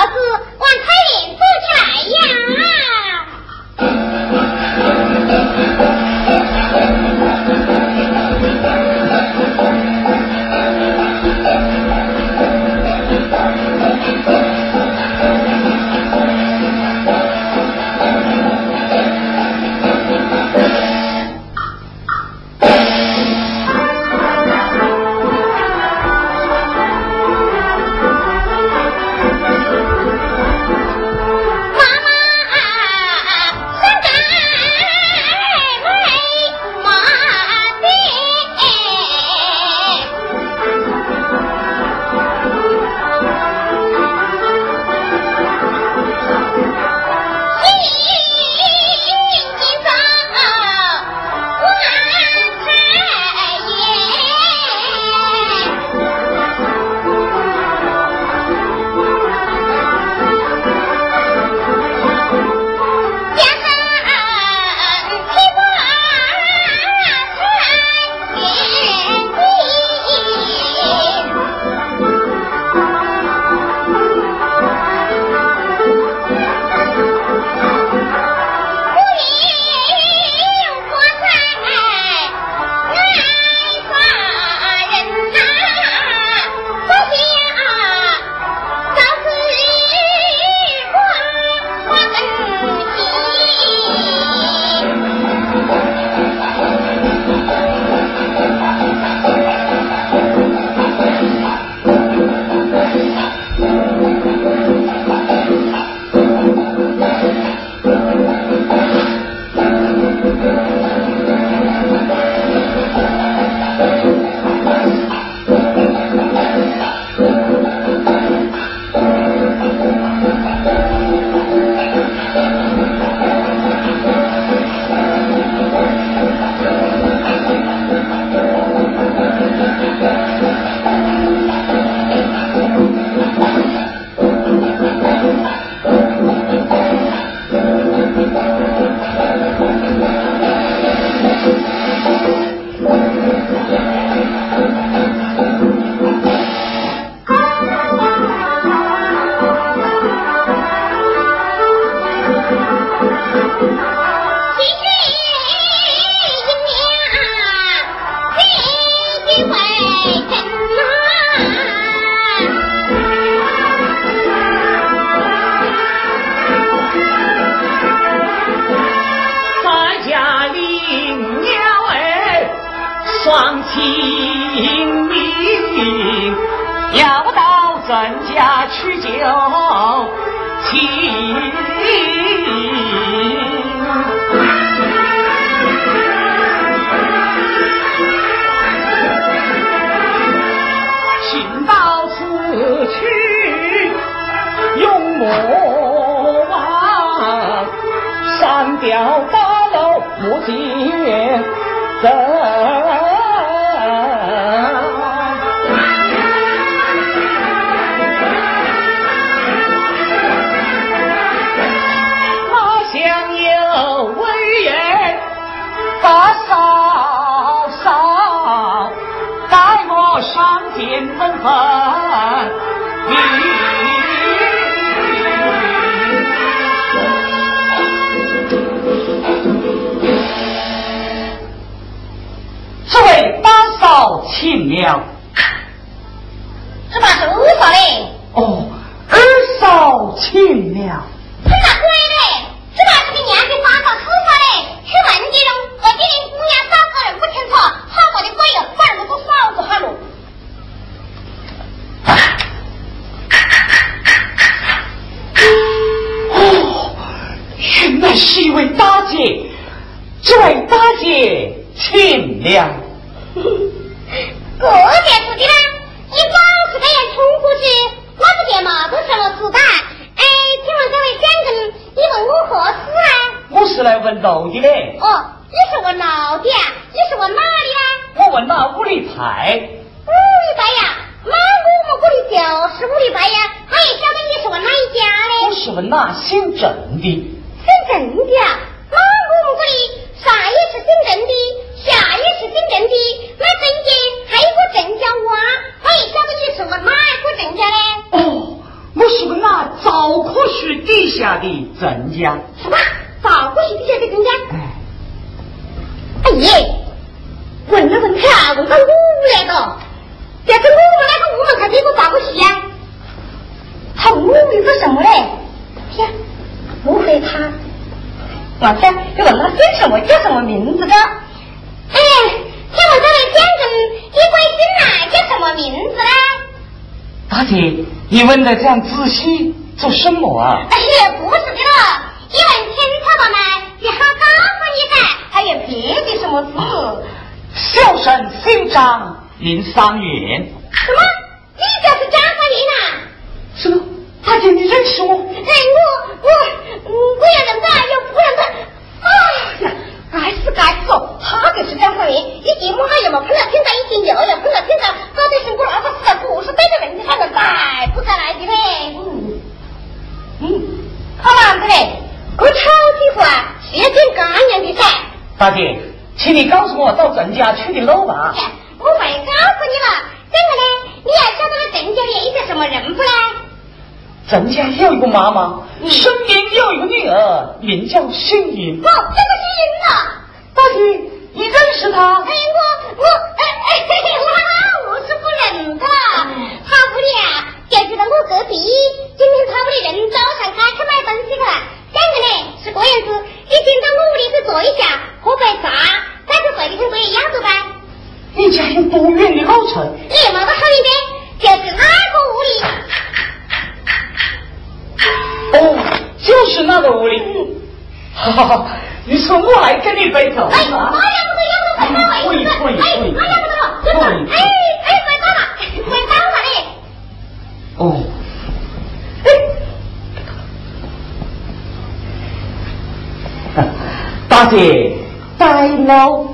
他是到郑家去救亲。莫忘上吊大楼不见人。亲了，这把是二嫂嘞。哦，二嫂请了。原来是一位大姐，这位大姐请了。过节出去啦，你总是这样冲过去，我不见嘛，都什么事的？哎，请问这位先生，你问我何事啊？我是来问路的嘞。哦，你是问路的啊？你是问哪里啊？我问那五里牌。五里牌呀，那我们这里就是五里牌呀。他也晓得你是问哪一家的？我是问那姓郑的。姓郑的啊？那我们这里上也是姓郑的，下也是姓郑的，那郑家还有个郑家娃，我也晓得你是问哪一个郑家的？哦，我是问那赵可旭底下的郑家。什么？赵可旭底下的郑家？哎，哎耶！问了问他，问到我来个，要是我们那个屋门看这个赵可旭呀，他问我名字什么嘞？天，不会他？我天，你问他姓什么，叫什么名字的？哎，请问这位先生，一贵姓哪？叫什么名字呢？大姐，你问的这样仔细做什么啊？哎呀，不是的了，你问清楚了呢，只好告诉你噻，还有别的什么事？小生姓张，名三元。什么？你就是张三元呐？什么？大姐，你认识我？哎，我我我也认得，又不认得。哎呀，该死该死哦！他就是张三元，一进门还要么碰到听到一进又要碰到听到，搞得是我那个实在不是对着人，他们再不再来的嘞。嗯嗯，好嘛子嘞，我炒几壶啊，是要点干粮的噻。大姐，请你告诉我到咱家去的路吧。我会告诉你了。这个呢，你要晓得了咱家里一个什么人不呢？咱家有一个妈妈，身边有一个女儿，名叫杏英。哦，这个杏英啊，大姐，你认识她？哎，我我哎哎，那我是不认得。他屋里啊，就住在我隔壁。今天他屋里人早上开去买东西去了。两个呢是这样子，你进到我屋里去坐一下，喝杯茶，再去睡里头不一样子呗。你家有多远的路程？你嘛个好一点，就是那个屋里。哦，就是那个屋里。哈哈哈！你说我来跟你背头。哎，马上不走，要不快到位置。哎，不走，真的。哎哎，快到了，快到了嘞。哦。哎，大姐，带喽。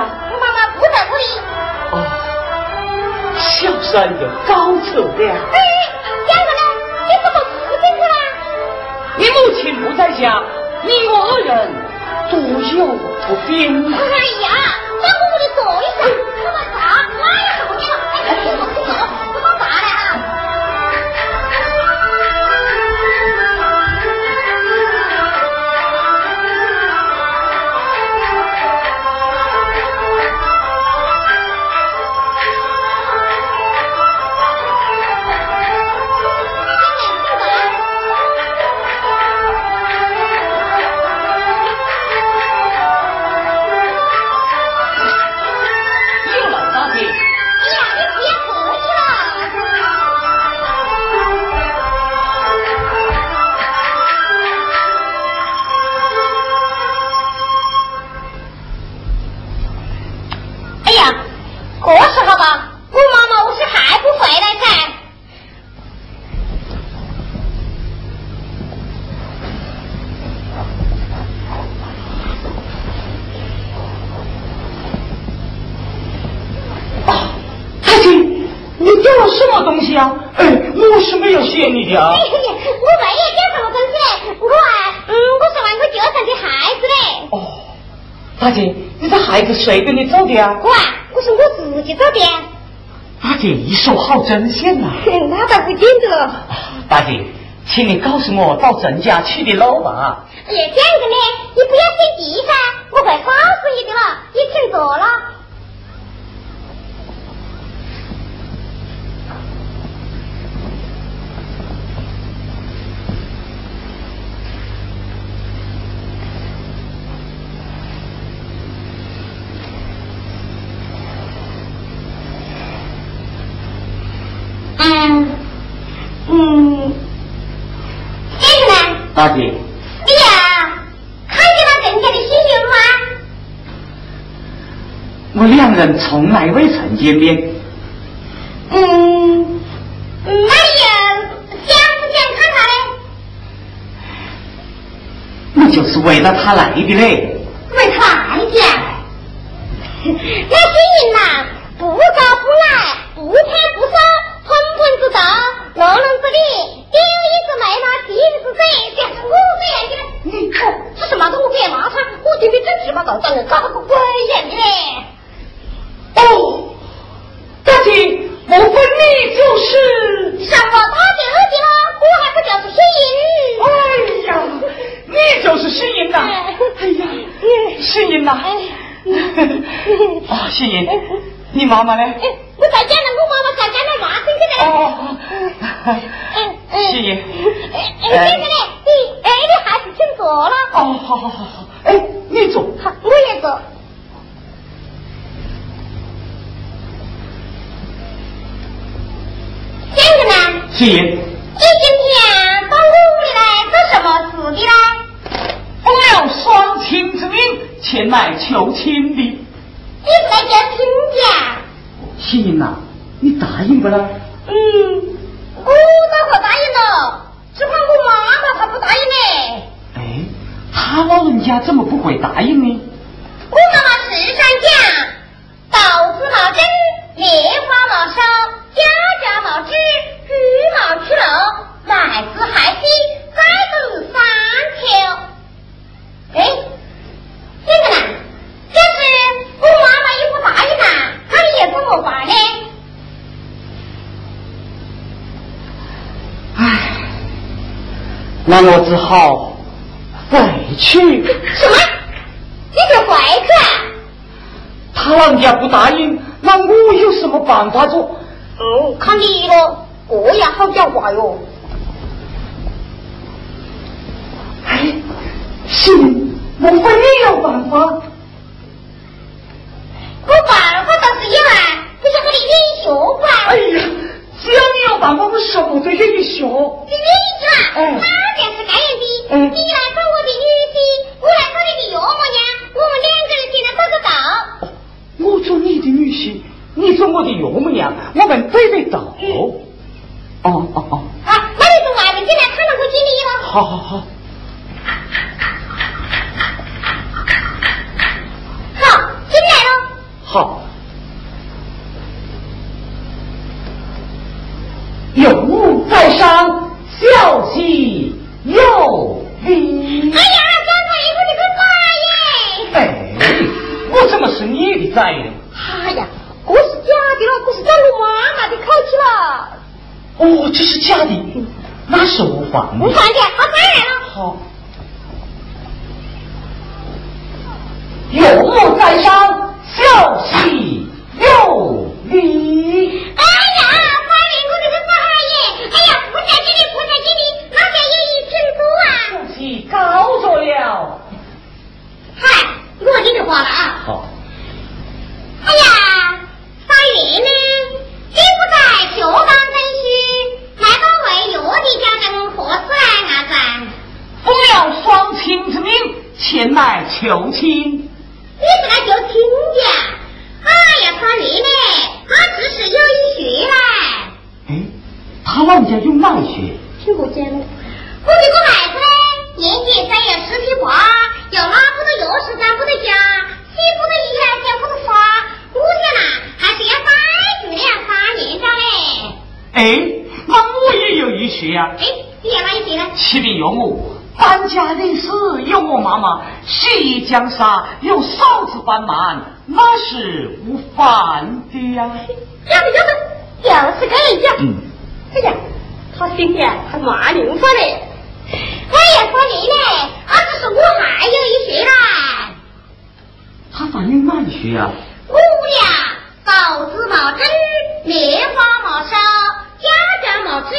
我妈妈不在屋里。哦，小三有高处了。哎，呢？你怎么不进去了？你母亲不在家，你我二人独有不便。哎哎，我是没有嫌你的啊我没有丢什么东西嘞，我啊，嗯，我是玩个旧上的孩子嘞。哦，大姐，你这孩子谁给你做的啊？我啊，我是我自己做的。大姐一手好针线呐、那倒不见得。大姐，请你告诉我到郑家去的路吧。哎呀，这样的呢，大姐，你呀，看见了人家的新娘吗？我两人从来未曾见面，嗯，嗯那你呀想不想看他嘞？我就是为了他来的嘞。为他来的呀。那新人呐，不高不矮，不胖不瘦，喷喷子大，愣愣子脸，丢一只眉毛，提一只嘴，像是我这样的。嗯，哦，这是嘛？我别骂他，我听你真是嘛，搞长得搞得个鬼样的嘞。哦，大姐，莫非你就是？上了大姐二姐了，我还不就是新人？哎呀，你就是新人呐！哎呀，新人呐！啊，新人，你妈妈呢？哎，我在家呢，我妈妈在家呢，骂生气的嘞。哦，嗯嗯。新人。哎哎，这个呢，你哎，你还是请坐了。哦，好好好好，哎，你坐。好，我也坐。这个呢，谢英，你今天到我屋里来做什么事的呢？奉了双亲之命前来求亲的。你不来叫亲家？新人呐，你答应不啦？嗯，我倒会答应了，只怕我妈妈她不答应呢。哎，他老人家怎么不会答应呢？我妈妈时常讲，稻子毛针，棉花毛烧，家家毛织，羽毛出篓，麦子海西，栽等三秋。哎，这个呢？要是我妈妈也不答应呐，那你也怎么办呢？唉，那我只好回去。什么？你就回去啊？他老人家不答应，那我有什么办法做？哦，看你咯，这样好讲话哟。哎，行，莫非也有办法？好，好，进来喽。好，有物在上，笑兮又离。哎呀，江太爷，你可咋耶？哎，我怎么是你的崽呢？哎呀，这是假的了，这是咱我妈妈的口气了。哦，这是假的，那是无妨。前来求亲。你是来求亲的？哎呀，他妹妹，他只是有一学嘞。哎，他老家有哪学？听不见了。我这个孩子呢，年纪才有十七八，有拉不得钥匙，咱不得家，洗不得衣，剪不得花，我想呐，还是要再读两三年章嘞。哎，那我也有一学呀。哎，你有哪一学呢？启禀岳母。搬家人事有我妈妈，洗江沙有嫂子帮忙，那是无妨的呀。要不要不，就是这样。嗯。哎呀，他今天还骂人说嘞。哎呀，说你呢，啊，只是我还有一学啦。他反正哪一学呀？我呀，枣子毛针，棉花毛烧，家家毛织，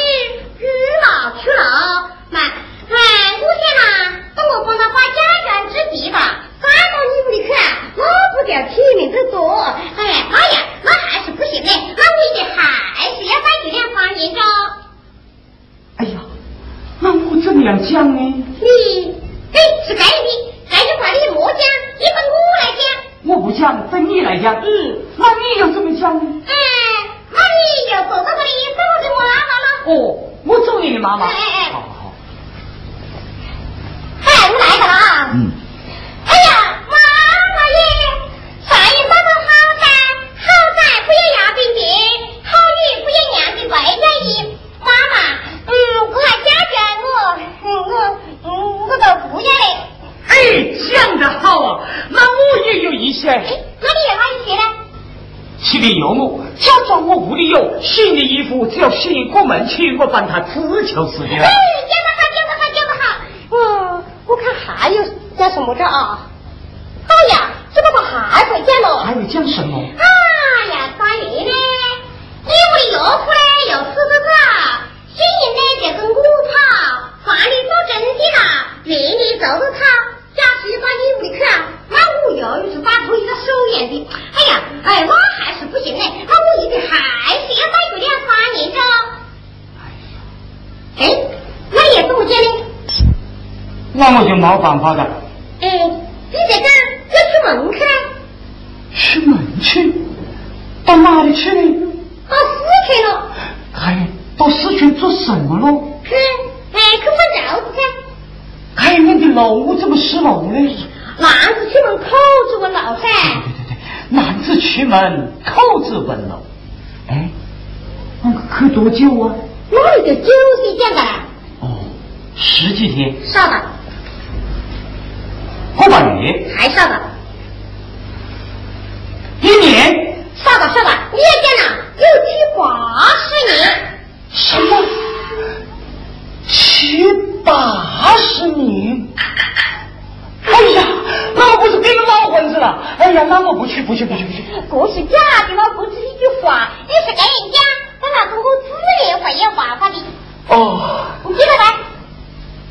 日老去老，买。哎，我想呐，等我帮他把家园置地吧，搬到你屋里去，那不叫体面得多。哎，妈呀，那还是不行嘞，那我一定还是要再住两三年着。哎呀，那我怎么样讲呢？你，哎，是该的，这句话你莫讲，你等我来讲。我不讲，等你来讲。嗯，那你要怎么讲呢？哎，那你要走到这里，走我的妈妈了。哦，我走你的妈妈。哎哎哎。好。哎，我来了啊！嗯。哎呀，妈妈耶！饭也烧得好噻，好在不要压冰冰，好雨不要娘的外家衣。妈妈，嗯，我还家眷我，我，嗯，我都不要嘞。哎，讲得好啊！那我也有一些。那你有哪一些呢？启禀岳母，假装我屋里有洗的衣服，只要去，我帮他织就是的。哎，讲得好，讲得好，讲得好。嗯。我看还有讲什么着啊？哎呀，这不他还会讲了？还会讲什么？哎呀，大爷呢？你为岳父呢又死得早，新人呢就跟我跑，房里做真的啦，别里做的炒。假使到你屋里去啊，那我又是打头一个手眼的。哎呀，哎，那还是不行嘞，那我一定还是要再过两三年着。哎那也是我讲的？那我就没办法了。哎，你在这要出门去？出门去？到哪里去呢？到四川了。哎，到四川做什么喽？去，哎，去换轿子去。哎，你的路怎么失路呢？男子出门口子问路噻。对对对对，男子出门口子问路。哎，那去多久啊？那一个九岁讲的。哦，十几天。少的。五百月，还少的，一年少的少的，你也见了，有七八十年，什么？七八十年？哎呀，那我不是变成老混子了？哎呀，那我不去，不去，不去，不去。这是假的了，不是一句话，你是给人家，等他通过自然会有办法的。哦，你记得没？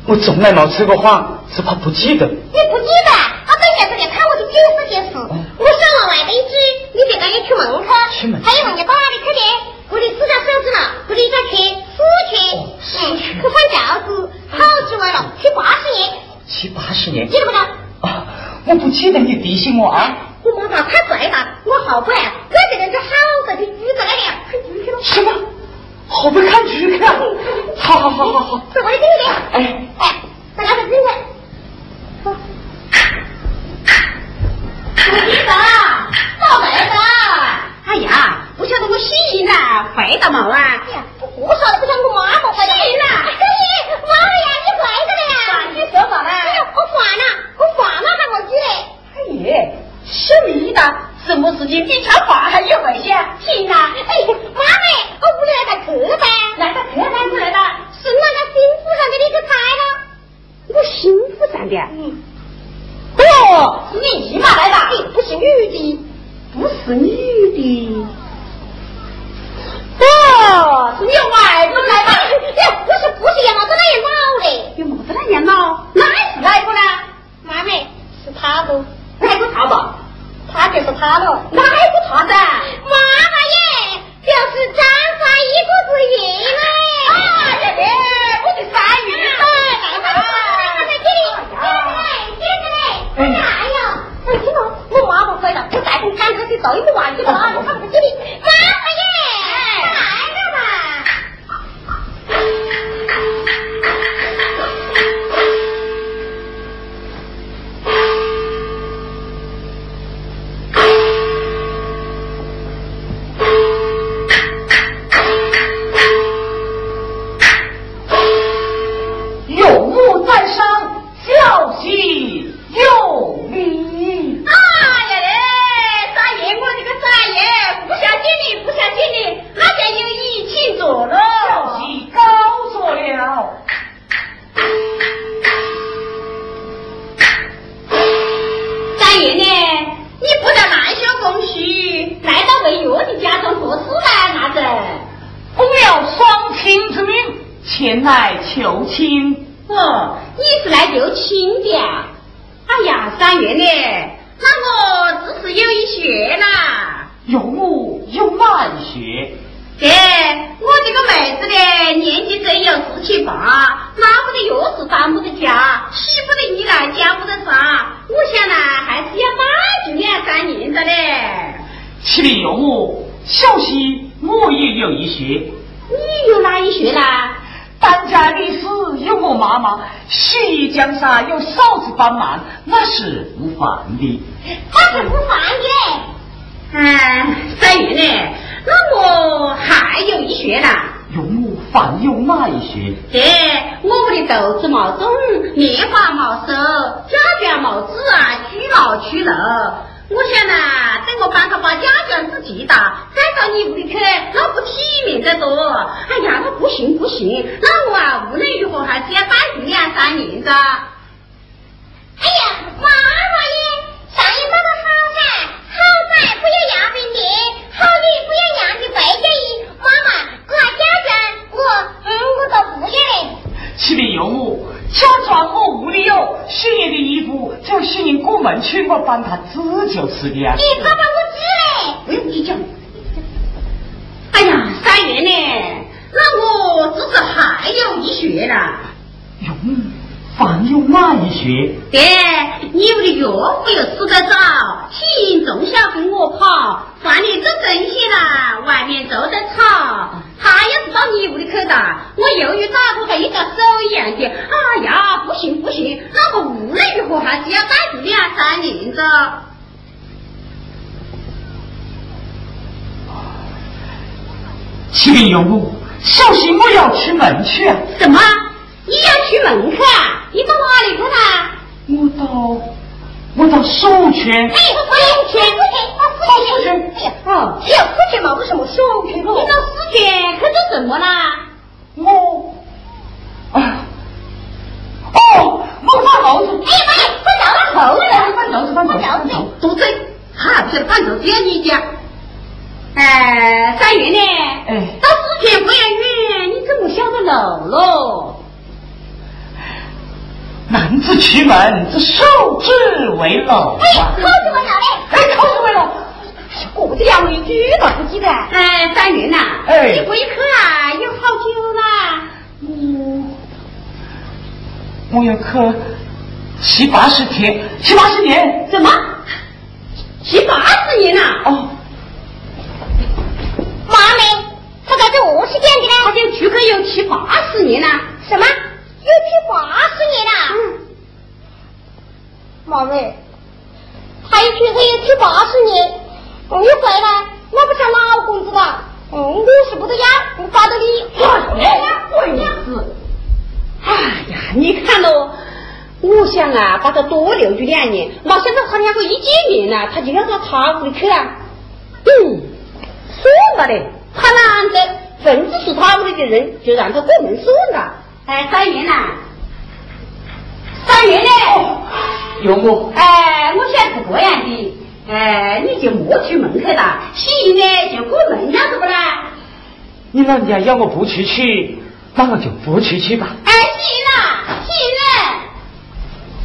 我从来没吃过谎，只怕不记得。你不记得？他等下子来看我就解释解释。我说了外头一句，你别赶紧去门去。出门。还有人家到哪里去的？我的四条手指了，我的一个去四圈，嗯，去换轿子，好几万了，七八十年。七八十年。记得不得？啊，我不记得，你提醒我啊。我妈妈太拽了，我好乖，我这个人就好在的，鱼在那了。好不看剧去看！好好好好好，走，我这里。哎哎，前来求亲。哦，你是来求亲的啊？哎呀，三月呢？那我只是有一学啦。有木有难学，这我这个妹子呢，年纪只有十七八，拿不得钥匙，搬不得家，洗不得衣来，家不得啥。我想呢，还是要买就两三年的嘞。启禀有木，小西我也有一学。你有哪一学啦？当家的事有我妈妈，洗衣江山有嫂子帮忙，那是无妨的。那是不烦的。嗯，三月呢？那我还有一学啦。有木凡有哪一学？对我屋的豆子冇种，棉花冇收，家家冇子啊，居毛取漏。我想呐，帮他把家家子记打，再到你屋里去，那不体面得多。哎呀，那不行不行，那我啊无论如何还是要待住两三年的。哎呀，妈妈耶，上一那个好噻，好仔不要压病的，好女不要样的白家衣。妈妈，我还家家，我嗯，我都不要嘞。启禀有我，假装我屋里有新年的衣服，叫新年过门去，我帮他织就是的呀。你爸爸啦。有木凡有哪一些？爹，你屋的岳父又死得早，行从小跟我跑，饭里做东西啦，外面做得吵。他要是到你屋里去的，我犹豫打过他一个手一样的。哎呀，不行不行，那个无论如何还是要带住两三年的。启禀有木，小心我要出门去啊！什么？你要出门去啊？你到哪里去呢？我到我到寿泉。哎，我有钱，我钱，我到寿泉。哎呀，哦，只要付钱嘛，为什么收钱你？到四泉去做什么啦？我啊哦，我放猴子。哎呀妈呀，快找他头了！放猴子，放猴子，放猴子。多嘴，还不晓得半头只要你讲。哎，三月呢？哎到四泉不要远，你怎么晓得漏喽？男子出门，这受之为老哎，啊口！怎么了嘞？哎，口子为楼。我这两位句都不记得。哎，三云呐，哎你回去啊，有好久啦？嗯我要去七八十天，七八十年。什么？七八十年呐？哦，去八十年啦？什么？八十年了？嗯，妈咪，他一去可有七八十年，你回来，那不成老公子了。嗯，我是不得要，我发的你。哎呀，贵子！哎呀，你看喽，我想啊，把他多留住两年，没想到他两个一见面呢，他就要到他屋里去了。嗯，算了嘞，他难得分子是他们那的人，就让他过门算了。哎，三元呐，三元嘞，有我。哎，我想是这样的，哎，你就莫去门口了，洗呢就过门了，是不啦？你老人家要我不出去，那我就不出去吧。哎，行啦，行了。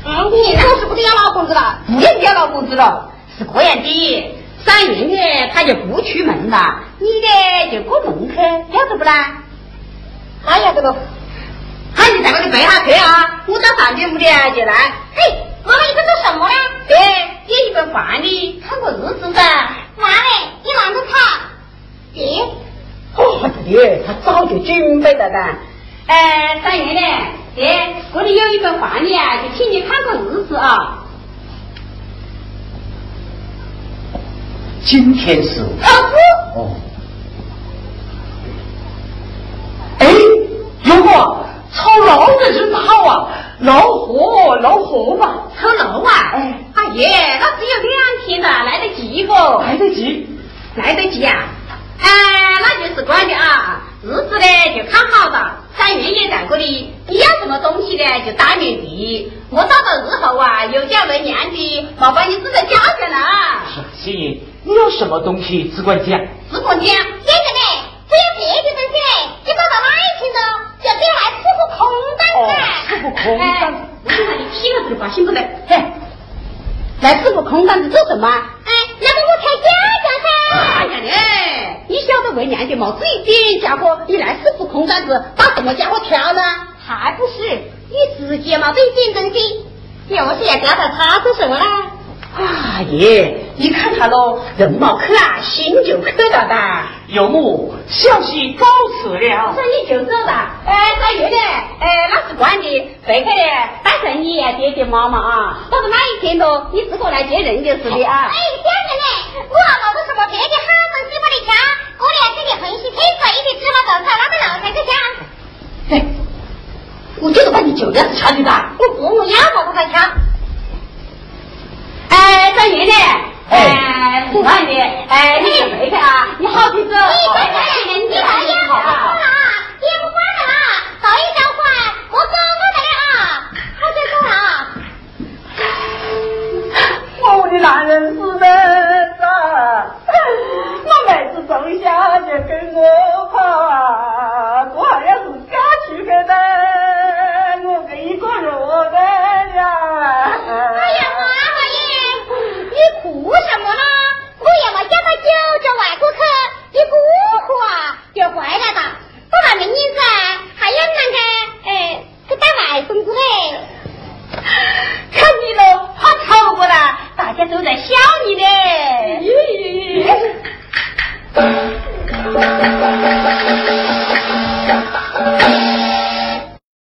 嗯，你我是不得要老公子了，不要要老公子了，是这样的。三爷呢，他就不出门了，你呢就过门去，晓得不啦？哎呀，这个。那你在那里背下去啊，我到上边屋里啊就来。嘿，妈妈你在做什么呢？对，有一本饭呢，看个日子噻。妈嘞，你拿着看。爹。哦，爹，他早就准备了的。哎，三爷呢？爹，这里有一份饭呢，就请你看个日子啊。今天是。哦。哎，有个操劳的日子好啊，老虎，老虎吧。操劳啊？哎，阿爷，那只有两天的，来得及不？来得及，来得及啊！哎，那就是关的啊，日子呢就看好了。三月也在这里，你要什么东西呢就当面提。我到了日后啊，有家为娘的，麻烦你自在家下了。是心怡，你有什么东西只管讲。只管讲，先生呢，只有别的东西嘞，你跑到哪里去了？就别来吃副空单子。吃副空单子，我看你听了这话心不得。嘿，来吃副空单子做什么？哎，那么我挑家家噻。哎呀嘞，你晓得为娘的毛这一点家伙，你来吃副空单子，把什么家伙挑呢？还不是你自己嘛，得点东西。要是要教他他做什么呢？啊爷，你看他喽，人毛去啊，心就去了的。有木，小婿告辞了。那你就走吧。哎，大月的，哎，那是关的。回去的，带上你爹爹妈妈啊。到了那一天喽，你自个来接人就是的啊。哎，先生嘞，我老子什么别的好东西不得抢，过年给你分析配水的芝麻豆腐，那个老才去抢。哎，我就是把你酒量是抢的吧？我不要嘛，我才抢。哎，三月的，哎，是慢的，哎，你就回去啊，你好去走。你快点，你来呀！好了啊，也不管了啦，早一交换，我走过来啊，好啊。我的男人是妹子，我妹子从小就跟我跑啊，我还要是嫁出去的，我跟一个弱的呀。哎呀，你哭什么呢？我也没叫他舅舅外国客，你哭话就回来了。不然明年子还要那个，哎，这打外孙子嘞。看你喽，怕吵过来，大家都在笑你呢。